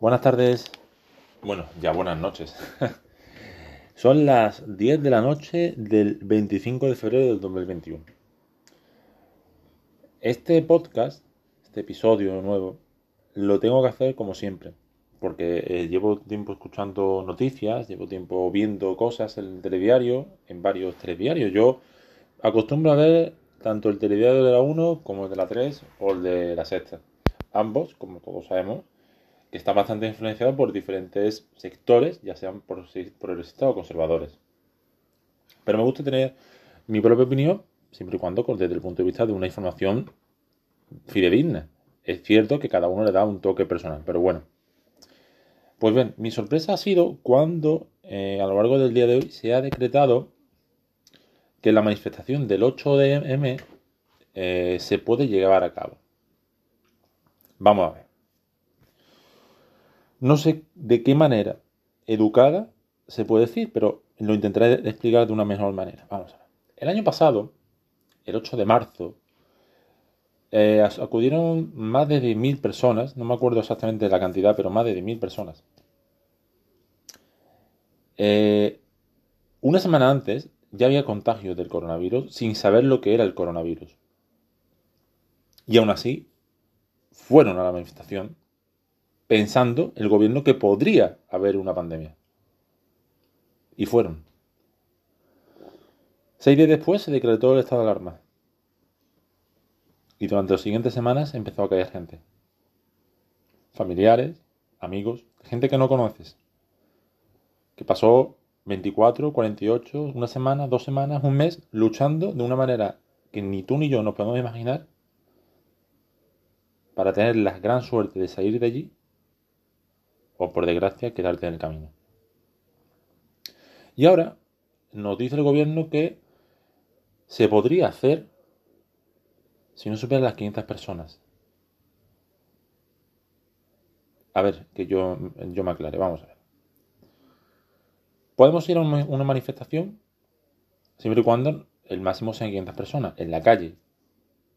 Buenas tardes. Bueno, ya buenas noches. Son las 10 de la noche del 25 de febrero del 2021. Este podcast, este episodio nuevo, lo tengo que hacer como siempre, porque eh, llevo tiempo escuchando noticias, llevo tiempo viendo cosas en el telediario, en varios telediarios. Yo acostumbro a ver tanto el telediario de la 1 como el de la 3 o el de la sexta. Ambos, como todos sabemos, que está bastante influenciado por diferentes sectores, ya sean progresistas o conservadores. Pero me gusta tener mi propia opinión, siempre y cuando desde el punto de vista de una información fidedigna. Es cierto que cada uno le da un toque personal, pero bueno. Pues bien, mi sorpresa ha sido cuando eh, a lo largo del día de hoy se ha decretado que la manifestación del 8 de M eh, se puede llevar a cabo. Vamos a ver. No sé de qué manera educada se puede decir, pero lo intentaré explicar de una mejor manera. Vamos a ver. El año pasado, el 8 de marzo, eh, acudieron más de 10.000 personas, no me acuerdo exactamente la cantidad, pero más de 10.000 personas. Eh, una semana antes ya había contagios del coronavirus sin saber lo que era el coronavirus. Y aún así, fueron a la manifestación pensando el gobierno que podría haber una pandemia. Y fueron. Seis días después se decretó el estado de alarma. Y durante las siguientes semanas empezó a caer gente. Familiares, amigos, gente que no conoces. Que pasó 24, 48, una semana, dos semanas, un mes, luchando de una manera que ni tú ni yo nos podemos imaginar para tener la gran suerte de salir de allí o por desgracia quedarte en el camino. Y ahora nos dice el gobierno que se podría hacer si no superan las 500 personas. A ver, que yo, yo me aclare, vamos a ver. Podemos ir a una manifestación siempre y cuando el máximo sean 500 personas en la calle.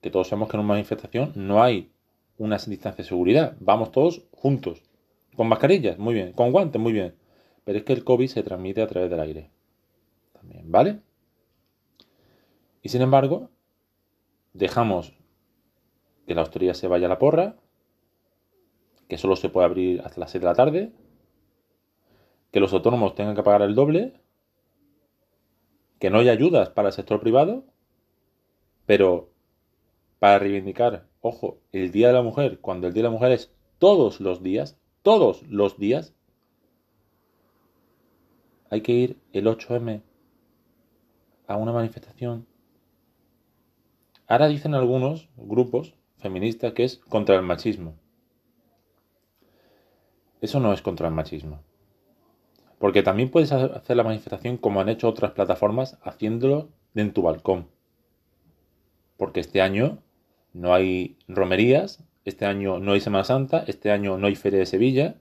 Que todos sabemos que en una manifestación no hay una distancia de seguridad. Vamos todos juntos. Con mascarillas, muy bien. Con guantes, muy bien. Pero es que el COVID se transmite a través del aire. También, ¿vale? Y sin embargo, dejamos que la hostelería se vaya a la porra, que solo se puede abrir hasta las 7 de la tarde, que los autónomos tengan que pagar el doble, que no haya ayudas para el sector privado, pero para reivindicar, ojo, el Día de la Mujer, cuando el Día de la Mujer es todos los días, todos los días, hay que ir el 8M a una manifestación. Ahora dicen algunos grupos feministas que es contra el machismo. Eso no es contra el machismo. Porque también puedes hacer la manifestación como han hecho otras plataformas haciéndolo en tu balcón. Porque este año no hay romerías, este año no hay Semana Santa, este año no hay Feria de Sevilla.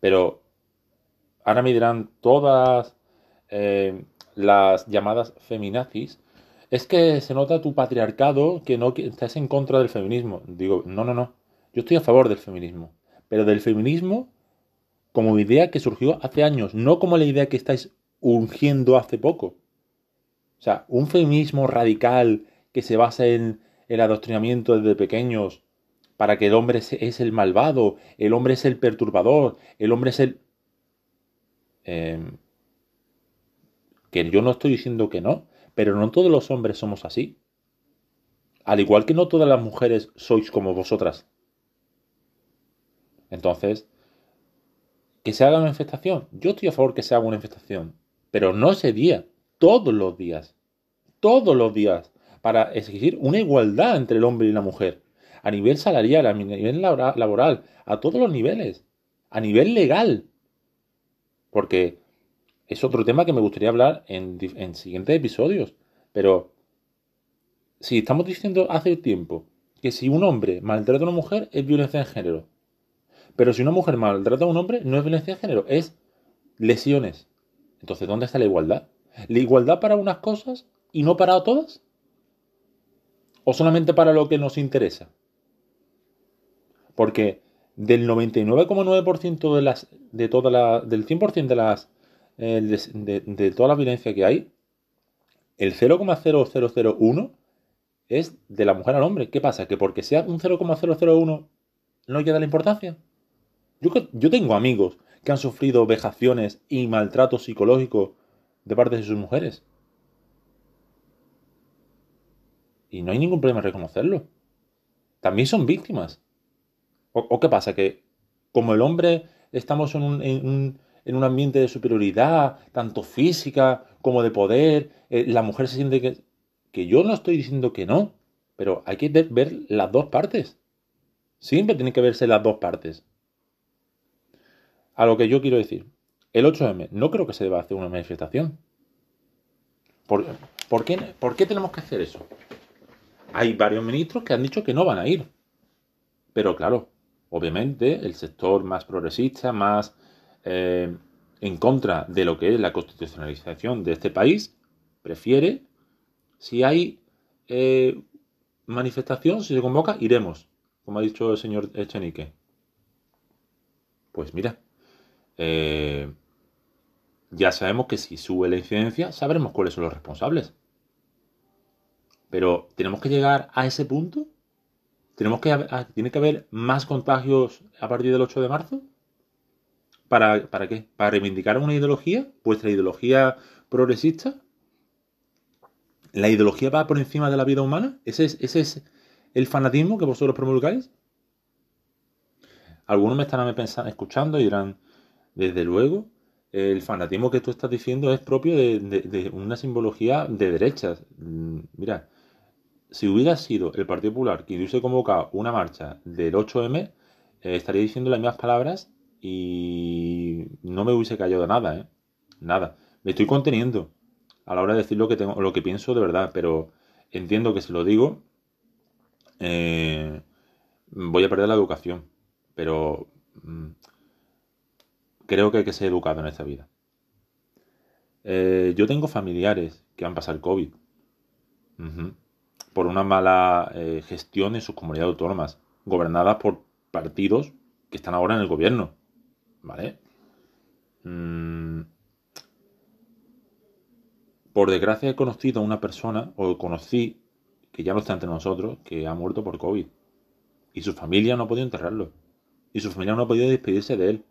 Pero ahora me dirán todas eh, las llamadas feminazis. Es que se nota tu patriarcado que no estás en contra del feminismo. Digo, no, no, no. Yo estoy a favor del feminismo. Pero del feminismo como idea que surgió hace años, no como la idea que estáis urgiendo hace poco. O sea, un feminismo radical que se basa en el adoctrinamiento desde pequeños para que el hombre es el malvado, el hombre es el perturbador, el hombre es el... Em, que yo no estoy diciendo que no, pero no todos los hombres somos así. Al igual que no todas las mujeres sois como vosotras. Entonces, que se haga una infestación. Yo estoy a favor que se haga una infestación, pero no ese día, todos los días. Todos los días para exigir una igualdad entre el hombre y la mujer, a nivel salarial, a nivel laboral, a todos los niveles, a nivel legal. Porque es otro tema que me gustaría hablar en, en siguientes episodios. Pero si estamos diciendo hace tiempo que si un hombre maltrata a una mujer es violencia de género, pero si una mujer maltrata a un hombre no es violencia de género, es lesiones. Entonces, ¿dónde está la igualdad? ¿La igualdad para unas cosas y no para todas? ¿O solamente para lo que nos interesa? Porque del 99,9% de las de toda la del 100% de las eh, de, toda la violencia que hay, el 0,0001 es de la mujer al hombre. ¿Qué pasa? Que porque sea un 0,001 no queda la importancia. Yo, yo tengo amigos que han sufrido vejaciones y maltrato psicológico de parte de sus mujeres. Y no hay ningún problema en reconocerlo. También son víctimas. ¿O, qué pasa? Que como el hombre estamos en un, en un, ambiente de superioridad, tanto física como de poder, eh, la mujer se siente que... Que yo no estoy diciendo que no, pero hay que ver, las dos partes. Siempre tiene que verse las dos partes. A lo que yo quiero decir, el 8M, no creo que se deba hacer una manifestación. ¿Por, qué, ¿Por, qué, tenemos que hacer eso? Hay varios ministros que han dicho que no van a ir. Pero claro, obviamente el sector más progresista, más eh, en contra de lo que es la constitucionalización de este país, prefiere, si hay eh, manifestación, si se convoca, iremos, como ha dicho el señor Echenique. Pues mira, eh, ya sabemos que si sube la incidencia, sabremos cuáles son los responsables. Pero tenemos que llegar a ese punto ¿Tenemos que, ¿Tiene que haber más contagios a partir del 8 de marzo? ¿Para, ¿Para qué? ¿Para reivindicar una ideología? ¿Vuestra ideología progresista? ¿La ideología va por encima de la vida humana? ¿Ese es, ese es el fanatismo que vosotros promulgáis? Algunos me estarán pensando, escuchando y dirán, desde luego, el fanatismo que tú estás diciendo es propio de, de una simbología de derechas. Mm, mira, si hubiera sido el Partido Popular quien hubiese convocado una marcha del 8M, eh, estaría diciendo las mismas palabras y no me hubiese callado nada, ¿eh? Nada. Me estoy conteniendo a la hora de decir lo que, tengo, lo que pienso de verdad, pero entiendo que si lo digo, eh, voy a perder la educación. Pero mm, creo que hay que ser educado en esta vida. yo tengo familiares que han pasado el COVID por una mala eh, gestión en sus comunidades autónomas, gobernadas por partidos que están ahora en el gobierno. ¿Vale? Mm. Por desgracia he conocido a una persona, o conocí, que ya no está entre nosotros, que ha muerto por COVID. Y su familia no ha podido enterrarlo. Y su familia no ha podido despedirse de él.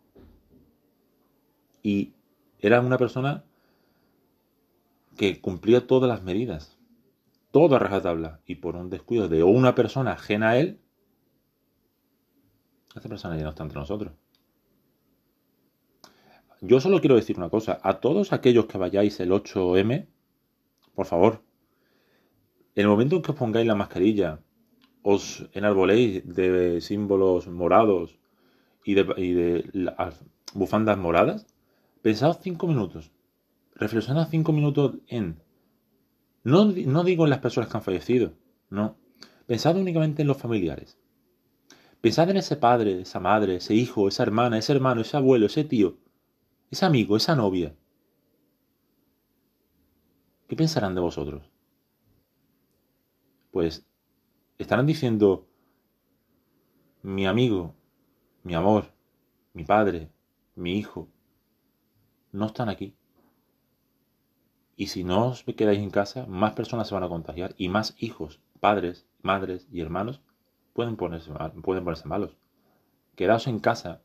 Y era una persona que cumplía todas las medidas todo a rajatabla y por un descuido de una persona ajena a él, esta persona ya no está entre nosotros. Yo solo quiero decir una cosa, a todos aquellos que vayáis el 8M, por favor, en el momento en que os pongáis la mascarilla, os enarboléis de símbolos morados y de, bufandas moradas, pensad cinco minutos, reflexionad cinco minutos en no, digo en las personas que han fallecido, no. Pensad únicamente en los familiares. Pensad en ese padre, esa madre, ese hijo, esa hermana, ese hermano, ese abuelo, ese tío, ese amigo, esa novia. ¿Qué pensarán de vosotros? Pues estarán diciendo, mi amigo, mi amor, mi padre, mi hijo, no están aquí. Y si no os quedáis en casa, más personas se van a contagiar y más hijos, padres, madres y hermanos pueden ponerse, pueden ponerse malos. Quedaos en casa,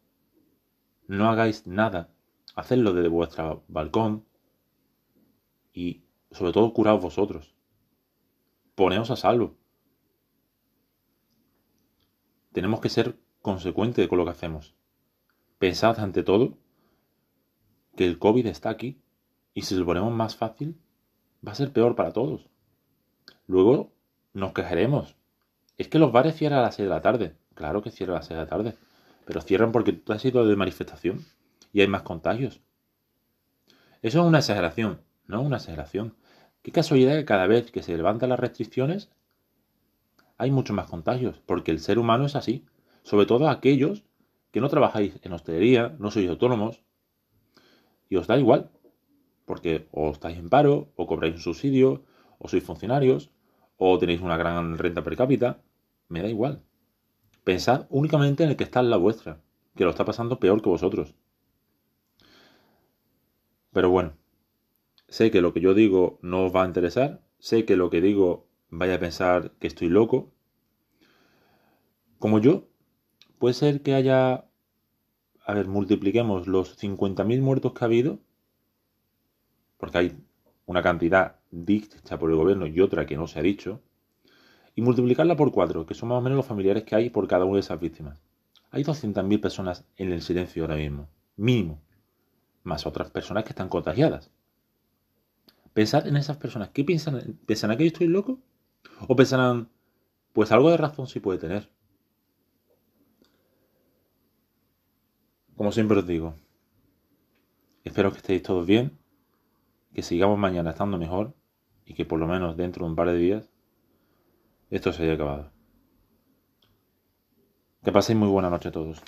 no hagáis nada, hacedlo desde vuestro balcón y sobre todo curaos vosotros. Poneos a salvo. Tenemos que ser consecuentes con lo que hacemos. Pensad ante todo que el COVID está aquí y si lo ponemos más fácil, va a ser peor para todos. Luego nos quejaremos. Es que los bares cierran a las 6 de la tarde. Claro que cierran a las 6 de la tarde. Pero cierran porque tú has ido de manifestación y hay más contagios. Eso es una exageración, no una exageración. Qué casualidad que cada vez que se levantan las restricciones hay muchos más contagios, porque el ser humano es así. Sobre todo aquellos que no trabajáis en hostelería, no sois autónomos, y os da igual porque o estáis en paro, o cobráis un subsidio, o sois funcionarios, o tenéis una gran renta per cápita, me da igual. Pensad únicamente en el que está en la vuestra, que lo está pasando peor que vosotros. Pero bueno, sé que lo que yo digo no os va a interesar, sé que lo que digo vaya a pensar que estoy loco. Como yo, puede ser que haya, a ver, multipliquemos los 50.000 muertos que ha habido, porque hay una cantidad dicha por el gobierno y otra que no se ha dicho, y multiplicarla por cuatro, que son más o menos los familiares que hay por cada una de esas víctimas. Hay 200.000 personas en el silencio ahora mismo, mínimo, más otras personas que están contagiadas. Pensad en esas personas. ¿Qué piensan? ¿Pensarán que yo estoy loco? ¿O pensarán, pues algo de razón sí puede tener? Como siempre os digo, espero que estéis todos bien, que sigamos mañana estando mejor y que por lo menos dentro de un par de días esto se haya acabado. Que paséis muy buena noche a todos.